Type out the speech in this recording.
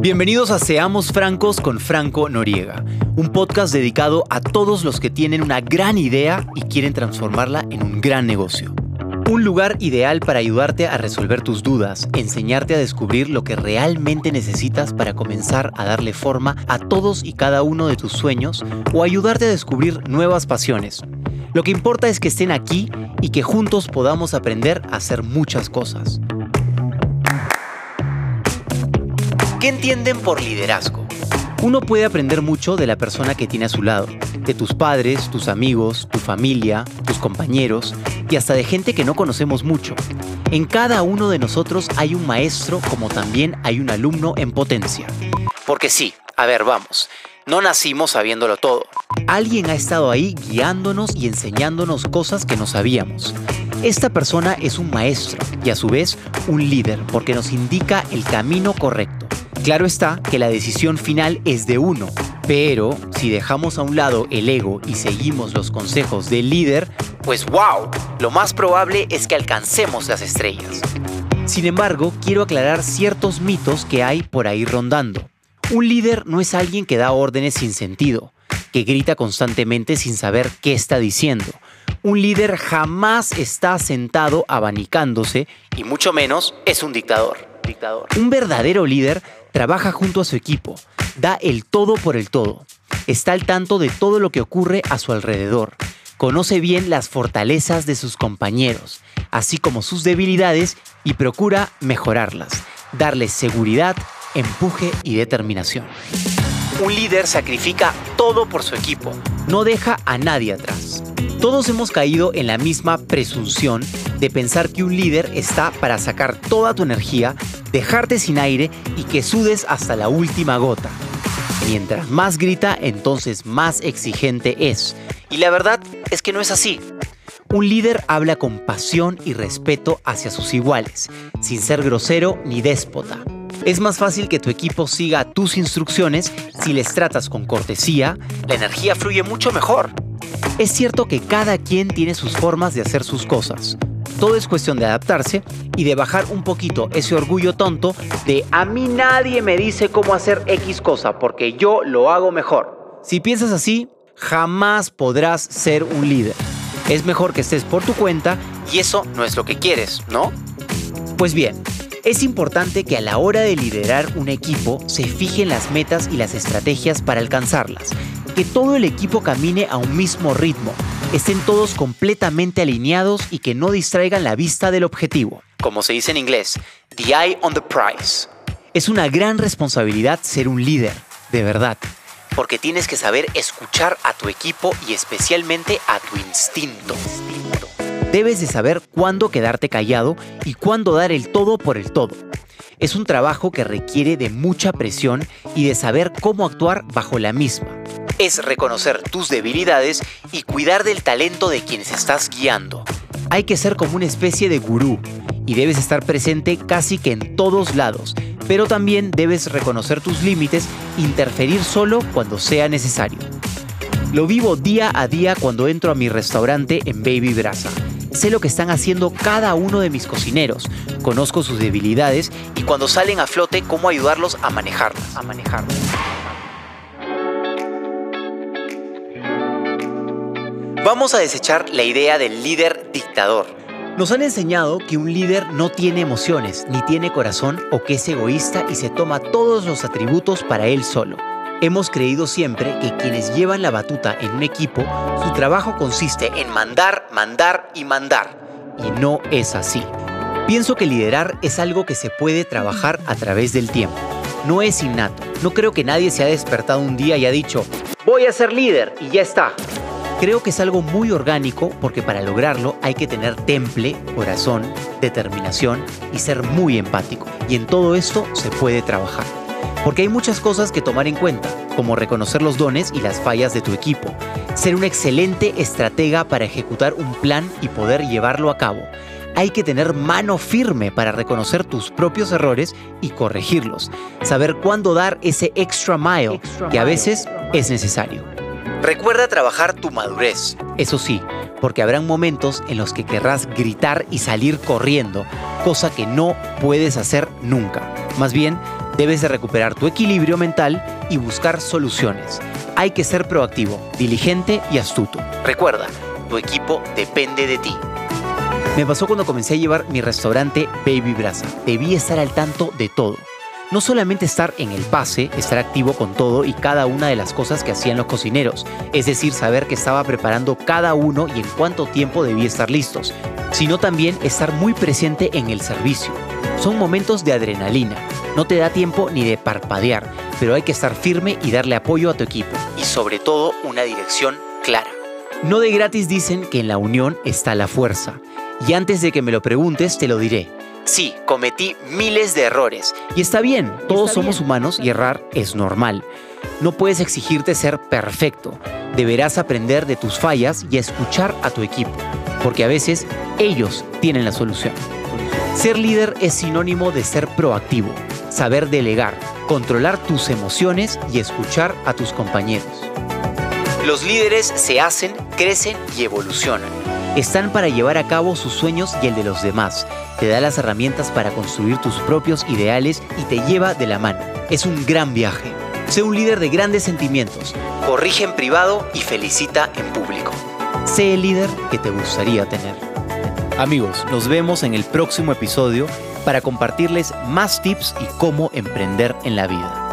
Bienvenidos a Seamos Francos con Franco Noriega, un podcast dedicado a todos los que tienen una gran idea y quieren transformarla en un gran negocio. Un lugar ideal para ayudarte a resolver tus dudas, enseñarte a descubrir lo que realmente necesitas para comenzar a darle forma a todos y cada uno de tus sueños o ayudarte a descubrir nuevas pasiones. Lo que importa es que estén aquí y que juntos podamos aprender a hacer muchas cosas. ¿Qué entienden por liderazgo? Uno puede aprender mucho de la persona que tiene a su lado, de tus padres, tus amigos, tu familia, tus compañeros y hasta de gente que no conocemos mucho. En cada uno de nosotros hay un maestro como también hay un alumno en potencia. Porque sí, a ver, vamos, no nacimos sabiéndolo todo. Alguien ha estado ahí guiándonos y enseñándonos cosas que no sabíamos. Esta persona es un maestro y a su vez un líder porque nos indica el camino correcto. Claro está que la decisión final es de uno, pero si dejamos a un lado el ego y seguimos los consejos del líder, pues wow, lo más probable es que alcancemos las estrellas. Sin embargo, quiero aclarar ciertos mitos que hay por ahí rondando. Un líder no es alguien que da órdenes sin sentido, que grita constantemente sin saber qué está diciendo. Un líder jamás está sentado abanicándose y mucho menos es un dictador. Un verdadero líder trabaja junto a su equipo, da el todo por el todo, está al tanto de todo lo que ocurre a su alrededor, conoce bien las fortalezas de sus compañeros, así como sus debilidades y procura mejorarlas, darles seguridad, empuje y determinación. Un líder sacrifica todo por su equipo, no deja a nadie atrás. Todos hemos caído en la misma presunción de pensar que un líder está para sacar toda tu energía, dejarte sin aire y que sudes hasta la última gota. Mientras más grita, entonces más exigente es. Y la verdad es que no es así. Un líder habla con pasión y respeto hacia sus iguales, sin ser grosero ni déspota. Es más fácil que tu equipo siga tus instrucciones si les tratas con cortesía, la energía fluye mucho mejor. Es cierto que cada quien tiene sus formas de hacer sus cosas. Todo es cuestión de adaptarse y de bajar un poquito ese orgullo tonto de a mí nadie me dice cómo hacer X cosa porque yo lo hago mejor. Si piensas así, jamás podrás ser un líder. Es mejor que estés por tu cuenta y eso no es lo que quieres, ¿no? Pues bien, es importante que a la hora de liderar un equipo se fijen las metas y las estrategias para alcanzarlas que todo el equipo camine a un mismo ritmo, estén todos completamente alineados y que no distraigan la vista del objetivo. Como se dice en inglés, the eye on the prize. Es una gran responsabilidad ser un líder, de verdad, porque tienes que saber escuchar a tu equipo y especialmente a tu instinto. Debes de saber cuándo quedarte callado y cuándo dar el todo por el todo. Es un trabajo que requiere de mucha presión y de saber cómo actuar bajo la misma es reconocer tus debilidades y cuidar del talento de quienes estás guiando. Hay que ser como una especie de gurú y debes estar presente casi que en todos lados, pero también debes reconocer tus límites, interferir solo cuando sea necesario. Lo vivo día a día cuando entro a mi restaurante en Baby Brasa. Sé lo que están haciendo cada uno de mis cocineros, conozco sus debilidades y cuando salen a flote cómo ayudarlos a manejarlas. A manejarlas. Vamos a desechar la idea del líder dictador. Nos han enseñado que un líder no tiene emociones, ni tiene corazón o que es egoísta y se toma todos los atributos para él solo. Hemos creído siempre que quienes llevan la batuta en un equipo, su trabajo consiste en mandar, mandar y mandar. Y no es así. Pienso que liderar es algo que se puede trabajar a través del tiempo. No es innato. No creo que nadie se ha despertado un día y ha dicho, voy a ser líder y ya está. Creo que es algo muy orgánico porque para lograrlo hay que tener temple, corazón, determinación y ser muy empático. Y en todo esto se puede trabajar. Porque hay muchas cosas que tomar en cuenta, como reconocer los dones y las fallas de tu equipo, ser un excelente estratega para ejecutar un plan y poder llevarlo a cabo. Hay que tener mano firme para reconocer tus propios errores y corregirlos, saber cuándo dar ese extra mile que a veces es necesario. Recuerda trabajar tu madurez, eso sí, porque habrán momentos en los que querrás gritar y salir corriendo, cosa que no puedes hacer nunca. Más bien, Debes de recuperar tu equilibrio mental y buscar soluciones. Hay que ser proactivo, diligente y astuto. Recuerda, tu equipo depende de ti. Me pasó cuando comencé a llevar mi restaurante Baby Brasa. Debí estar al tanto de todo. No solamente estar en el pase, estar activo con todo y cada una de las cosas que hacían los cocineros, es decir, saber que estaba preparando cada uno y en cuánto tiempo debía estar listos, sino también estar muy presente en el servicio. Son momentos de adrenalina, no te da tiempo ni de parpadear, pero hay que estar firme y darle apoyo a tu equipo y sobre todo una dirección clara. No de gratis dicen que en la unión está la fuerza. Y antes de que me lo preguntes, te lo diré. Sí, cometí miles de errores. Y está bien, todos somos humanos y errar es normal. No puedes exigirte ser perfecto. Deberás aprender de tus fallas y escuchar a tu equipo, porque a veces ellos tienen la solución. Ser líder es sinónimo de ser proactivo, saber delegar, controlar tus emociones y escuchar a tus compañeros. Los líderes se hacen, crecen y evolucionan. Están para llevar a cabo sus sueños y el de los demás. Te da las herramientas para construir tus propios ideales y te lleva de la mano. Es un gran viaje. Sé un líder de grandes sentimientos. Corrige en privado y felicita en público. Sé el líder que te gustaría tener. Amigos, nos vemos en el próximo episodio para compartirles más tips y cómo emprender en la vida.